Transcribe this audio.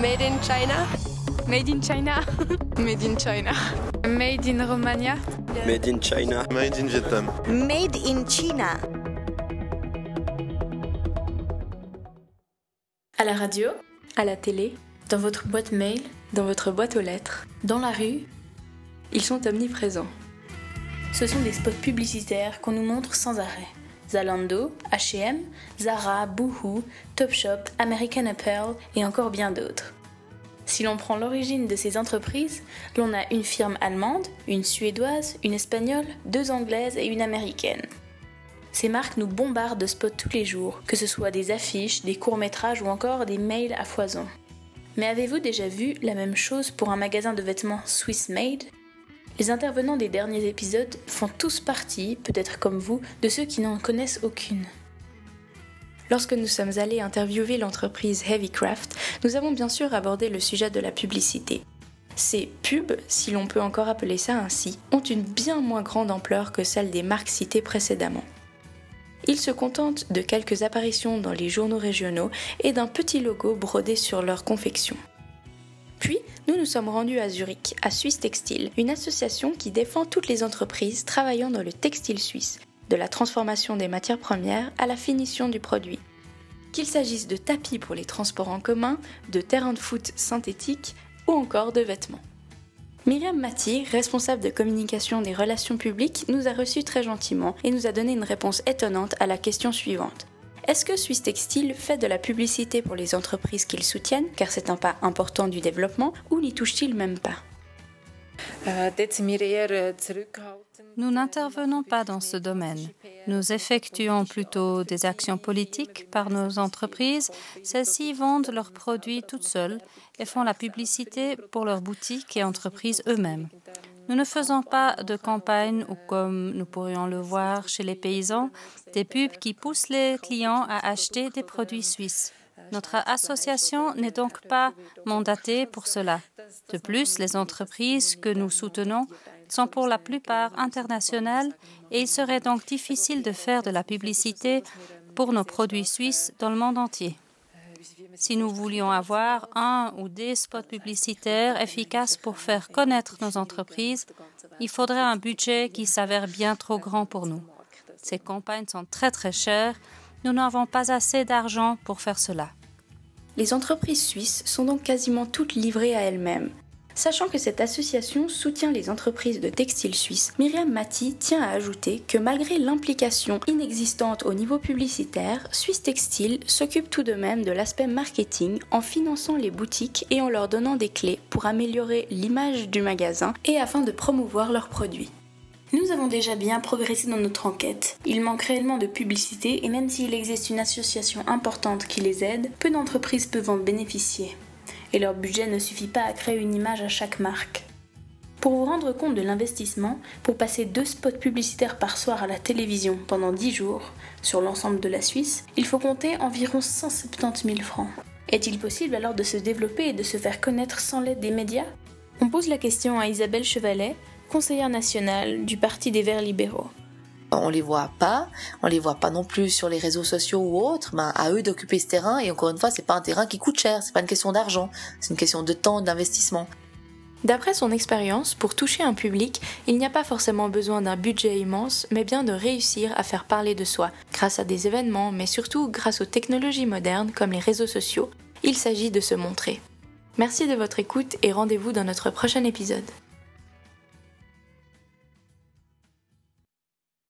Made in China? Made in China. Made in China. Made in Romania. Made in China. Made in Vietnam. Made in China. À la radio, À la télé, dans votre boîte mail, dans votre boîte aux lettres, dans la rue, ils sont omniprésents. ce sont des spots publicitaires qu'on nous montre sans arrêt. Zalando, H&M, Zara, Boohoo, Topshop, American Apparel et encore bien d'autres. Si l'on prend l'origine de ces entreprises, l'on a une firme allemande, une suédoise, une espagnole, deux anglaises et une américaine. Ces marques nous bombardent de spots tous les jours, que ce soit des affiches, des courts-métrages ou encore des mails à foison. Mais avez-vous déjà vu la même chose pour un magasin de vêtements Swiss Made Les intervenants des derniers épisodes font tous partie, peut-être comme vous, de ceux qui n'en connaissent aucune. Lorsque nous sommes allés interviewer l'entreprise Heavycraft, nous avons bien sûr abordé le sujet de la publicité. Ces pubs, si l'on peut encore appeler ça ainsi, ont une bien moins grande ampleur que celle des marques citées précédemment. Ils se contentent de quelques apparitions dans les journaux régionaux et d'un petit logo brodé sur leur confection. Nous nous sommes rendus à Zurich, à Suisse Textile, une association qui défend toutes les entreprises travaillant dans le textile suisse, de la transformation des matières premières à la finition du produit. Qu'il s'agisse de tapis pour les transports en commun, de terrains de foot synthétiques ou encore de vêtements. Myriam Mati, responsable de communication des relations publiques, nous a reçus très gentiment et nous a donné une réponse étonnante à la question suivante. Est-ce que Suisse Textile fait de la publicité pour les entreprises qu'ils soutiennent, car c'est un pas important du développement, ou n'y touche-t-il même pas? Nous n'intervenons pas dans ce domaine. Nous effectuons plutôt des actions politiques par nos entreprises. Celles-ci vendent leurs produits toutes seules et font la publicité pour leurs boutiques et entreprises eux-mêmes. Nous ne faisons pas de campagne ou comme nous pourrions le voir chez les paysans, des pubs qui poussent les clients à acheter des produits suisses. Notre association n'est donc pas mandatée pour cela. De plus, les entreprises que nous soutenons sont pour la plupart internationales et il serait donc difficile de faire de la publicité pour nos produits suisses dans le monde entier. Si nous voulions avoir un ou des spots publicitaires efficaces pour faire connaître nos entreprises, il faudrait un budget qui s'avère bien trop grand pour nous. Ces campagnes sont très très chères. Nous n'avons pas assez d'argent pour faire cela. Les entreprises suisses sont donc quasiment toutes livrées à elles-mêmes. Sachant que cette association soutient les entreprises de textiles suisses, Myriam Mati tient à ajouter que malgré l'implication inexistante au niveau publicitaire, Suisse Textile s'occupe tout de même de l'aspect marketing en finançant les boutiques et en leur donnant des clés pour améliorer l'image du magasin et afin de promouvoir leurs produits. Nous avons déjà bien progressé dans notre enquête. Il manque réellement de publicité et même s'il existe une association importante qui les aide, peu d'entreprises peuvent en bénéficier. Et leur budget ne suffit pas à créer une image à chaque marque. Pour vous rendre compte de l'investissement, pour passer deux spots publicitaires par soir à la télévision pendant 10 jours sur l'ensemble de la Suisse, il faut compter environ 170 000 francs. Est-il possible alors de se développer et de se faire connaître sans l'aide des médias? On pose la question à Isabelle Chevalet, conseillère nationale du Parti des Verts libéraux. On les voit pas, on les voit pas non plus sur les réseaux sociaux ou autres, ben à eux d'occuper ce terrain et encore une fois, c'est pas un terrain qui coûte cher, c'est pas une question d'argent, c'est une question de temps, d'investissement. D'après son expérience, pour toucher un public, il n'y a pas forcément besoin d'un budget immense, mais bien de réussir à faire parler de soi, grâce à des événements, mais surtout grâce aux technologies modernes comme les réseaux sociaux. Il s'agit de se montrer. Merci de votre écoute et rendez-vous dans notre prochain épisode.